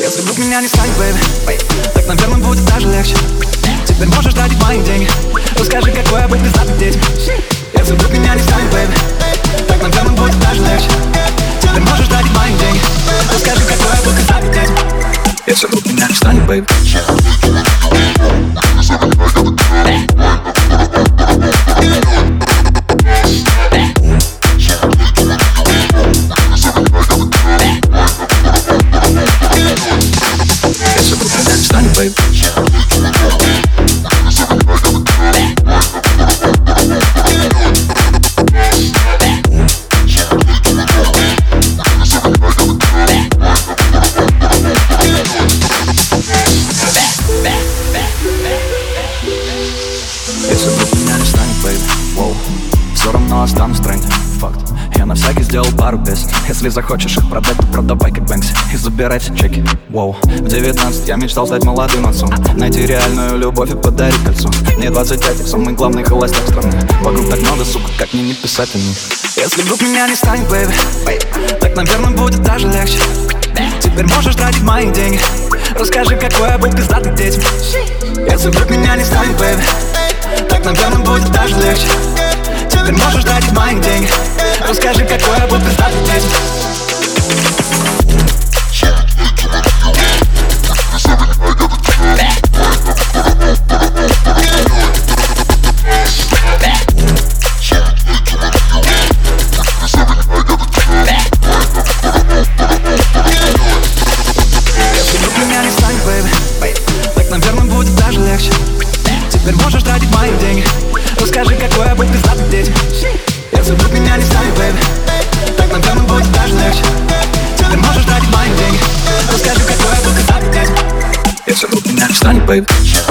Если вдруг меня не станет, baby Так, наверное, будет даже легче. Теперь можешь тратить мои деньги. Расскажи, какой я был пиздатый детям Если вдруг меня не станет, baby Так, наверное, будет даже легче. Теперь можешь тратить мои деньги. Расскажи, какой я был пиздатый детям Если вдруг меня не станет, baby Если вдруг меня не станет, baby Воу. Все равно останусь в тренде Факт. Я на всякий сделал пару песен. Если захочешь их продать, то продавай как Бэнкси. И забирай все чеки. Воу. В 19 я мечтал стать молодым отцом. Найти реальную любовь и подарить кольцо. Мне 25, я самый главный холостяк страны. Вокруг так много, сука, как мне не писать о них Если вдруг меня не станет, baby Так, наверное, будет даже легче. Теперь можешь тратить мои деньги. Расскажи, какое быть пиздатым детям. Если вдруг меня не станет, бэйби наверное, будет даже легче. Теперь можешь тратить мои деньги Расскажи, какое быть пиздатым детям Теперь можешь тратить мои деньги Расскажи, какой я был пиздатый детям Если вдруг меня не станет, baby Так, наверное, будет даже легче. Теперь можешь тратить мои деньги Расскажи, какой я был пиздатый детям Если вдруг меня не станет, baby Если